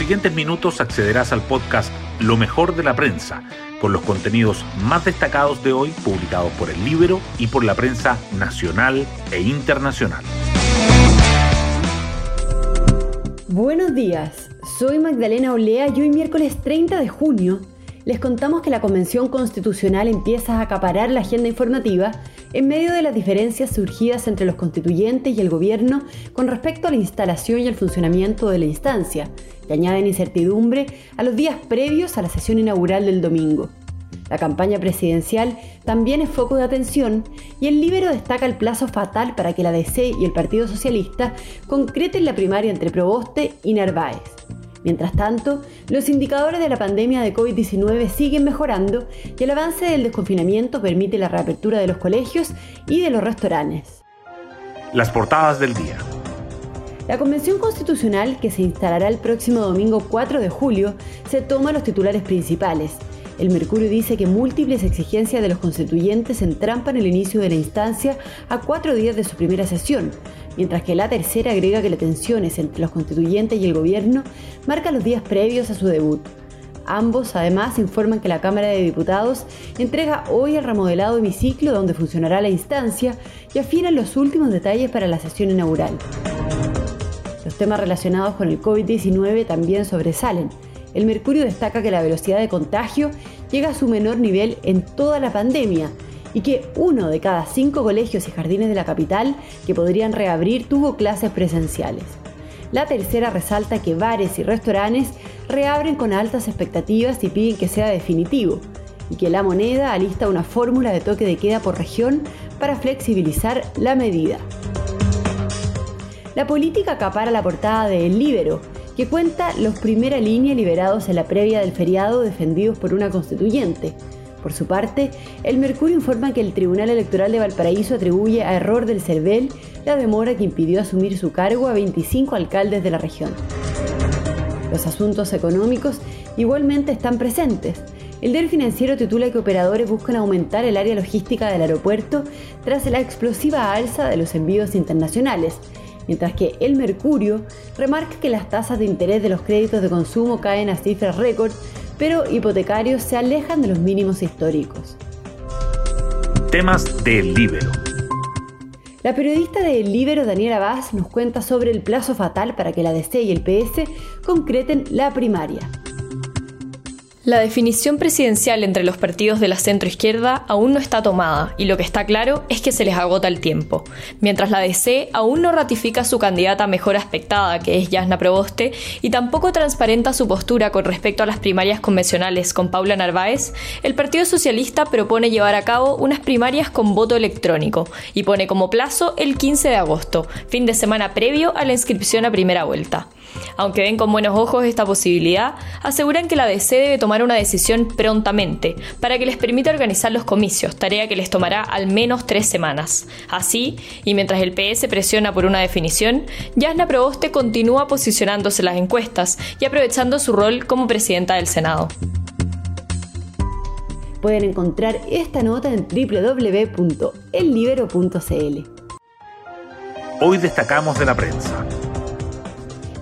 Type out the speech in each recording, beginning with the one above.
siguientes minutos accederás al podcast Lo mejor de la prensa, con los contenidos más destacados de hoy publicados por el Libro y por la prensa nacional e internacional. Buenos días, soy Magdalena Olea y hoy miércoles 30 de junio les contamos que la Convención Constitucional empieza a acaparar la agenda informativa en medio de las diferencias surgidas entre los constituyentes y el gobierno con respecto a la instalación y el funcionamiento de la instancia, que añaden incertidumbre a los días previos a la sesión inaugural del domingo. La campaña presidencial también es foco de atención y el Libero destaca el plazo fatal para que la DC y el Partido Socialista concreten la primaria entre Proboste y Narváez. Mientras tanto, los indicadores de la pandemia de COVID-19 siguen mejorando y el avance del desconfinamiento permite la reapertura de los colegios y de los restaurantes. Las portadas del día. La Convención Constitucional, que se instalará el próximo domingo 4 de julio, se toma los titulares principales. El Mercurio dice que múltiples exigencias de los constituyentes entrampan el inicio de la instancia a cuatro días de su primera sesión, mientras que la tercera agrega que las tensiones entre los constituyentes y el gobierno marcan los días previos a su debut. Ambos además informan que la Cámara de Diputados entrega hoy el remodelado hemiciclo donde funcionará la instancia y afinan los últimos detalles para la sesión inaugural. Los temas relacionados con el COVID-19 también sobresalen. El Mercurio destaca que la velocidad de contagio llega a su menor nivel en toda la pandemia y que uno de cada cinco colegios y jardines de la capital que podrían reabrir tuvo clases presenciales. La tercera resalta que bares y restaurantes reabren con altas expectativas y piden que sea definitivo, y que la moneda alista una fórmula de toque de queda por región para flexibilizar la medida. La política acapara la portada de El Libero, que cuenta los primera línea liberados en la previa del feriado defendidos por una constituyente, por su parte, el Mercurio informa que el Tribunal Electoral de Valparaíso atribuye a error del CERVEL la demora que impidió asumir su cargo a 25 alcaldes de la región. Los asuntos económicos igualmente están presentes. El DER financiero titula que operadores buscan aumentar el área logística del aeropuerto tras la explosiva alza de los envíos internacionales, mientras que el Mercurio remarca que las tasas de interés de los créditos de consumo caen a cifras récord pero hipotecarios se alejan de los mínimos históricos. Temas del Libero. La periodista del Libero Daniela Vaz nos cuenta sobre el plazo fatal para que la DC y el PS concreten la primaria. La definición presidencial entre los partidos de la centroizquierda aún no está tomada y lo que está claro es que se les agota el tiempo. Mientras la DC aún no ratifica su candidata mejor aspectada, que es Yasna Proboste, y tampoco transparenta su postura con respecto a las primarias convencionales con Paula Narváez, el Partido Socialista propone llevar a cabo unas primarias con voto electrónico y pone como plazo el 15 de agosto, fin de semana previo a la inscripción a primera vuelta. Aunque ven con buenos ojos esta posibilidad, aseguran que la DC debe tomar una decisión prontamente para que les permita organizar los comicios, tarea que les tomará al menos tres semanas. Así, y mientras el PS presiona por una definición, Yasna Proboste continúa posicionándose en las encuestas y aprovechando su rol como presidenta del Senado. Pueden encontrar esta nota en www.ellibero.cl. Hoy destacamos de la prensa.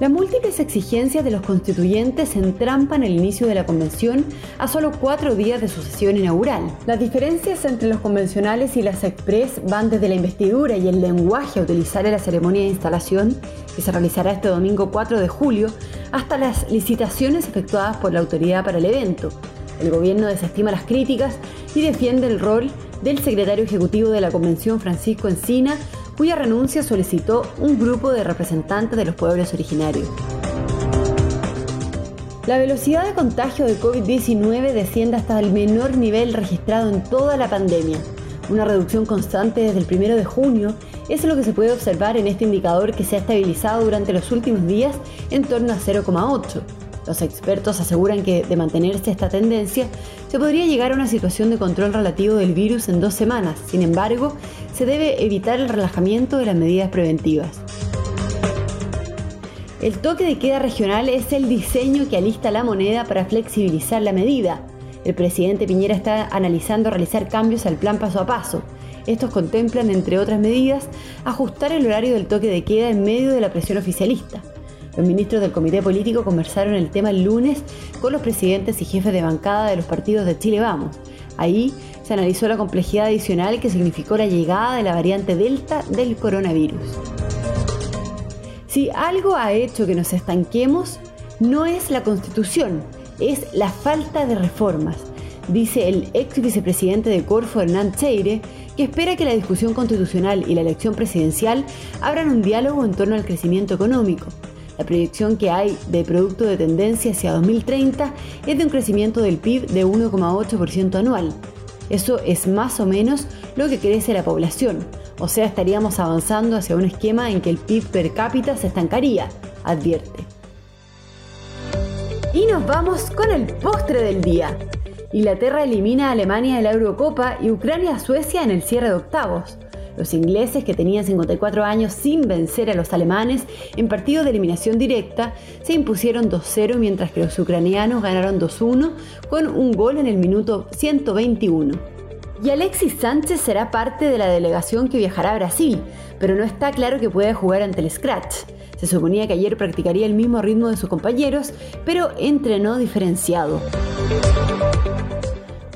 Las múltiples exigencias de los constituyentes entrampan el inicio de la convención a solo cuatro días de su sesión inaugural. Las diferencias entre los convencionales y las express van desde la investidura y el lenguaje a utilizar en la ceremonia de instalación, que se realizará este domingo 4 de julio, hasta las licitaciones efectuadas por la autoridad para el evento. El gobierno desestima las críticas y defiende el rol del secretario ejecutivo de la convención, Francisco Encina, cuya renuncia solicitó un grupo de representantes de los pueblos originarios. La velocidad de contagio de COVID-19 desciende hasta el menor nivel registrado en toda la pandemia. Una reducción constante desde el 1 de junio es lo que se puede observar en este indicador que se ha estabilizado durante los últimos días en torno a 0,8. Los expertos aseguran que, de mantenerse esta tendencia, se podría llegar a una situación de control relativo del virus en dos semanas. Sin embargo, se debe evitar el relajamiento de las medidas preventivas. El toque de queda regional es el diseño que alista la moneda para flexibilizar la medida. El presidente Piñera está analizando realizar cambios al plan paso a paso. Estos contemplan, entre otras medidas, ajustar el horario del toque de queda en medio de la presión oficialista. Los ministros del comité político conversaron el tema el lunes con los presidentes y jefes de bancada de los partidos de Chile Vamos. Ahí se analizó la complejidad adicional que significó la llegada de la variante Delta del coronavirus. Si algo ha hecho que nos estanquemos, no es la constitución, es la falta de reformas, dice el ex vicepresidente de Corfo, Hernán Cheire, que espera que la discusión constitucional y la elección presidencial abran un diálogo en torno al crecimiento económico. La proyección que hay de producto de tendencia hacia 2030 es de un crecimiento del PIB de 1,8% anual. Eso es más o menos lo que crece la población, o sea, estaríamos avanzando hacia un esquema en que el PIB per cápita se estancaría, advierte. Y nos vamos con el postre del día. Inglaterra elimina a Alemania de la Eurocopa y Ucrania a Suecia en el cierre de octavos. Los ingleses, que tenían 54 años sin vencer a los alemanes en partido de eliminación directa, se impusieron 2-0 mientras que los ucranianos ganaron 2-1 con un gol en el minuto 121. Y Alexis Sánchez será parte de la delegación que viajará a Brasil, pero no está claro que pueda jugar ante el Scratch. Se suponía que ayer practicaría el mismo ritmo de sus compañeros, pero entrenó diferenciado.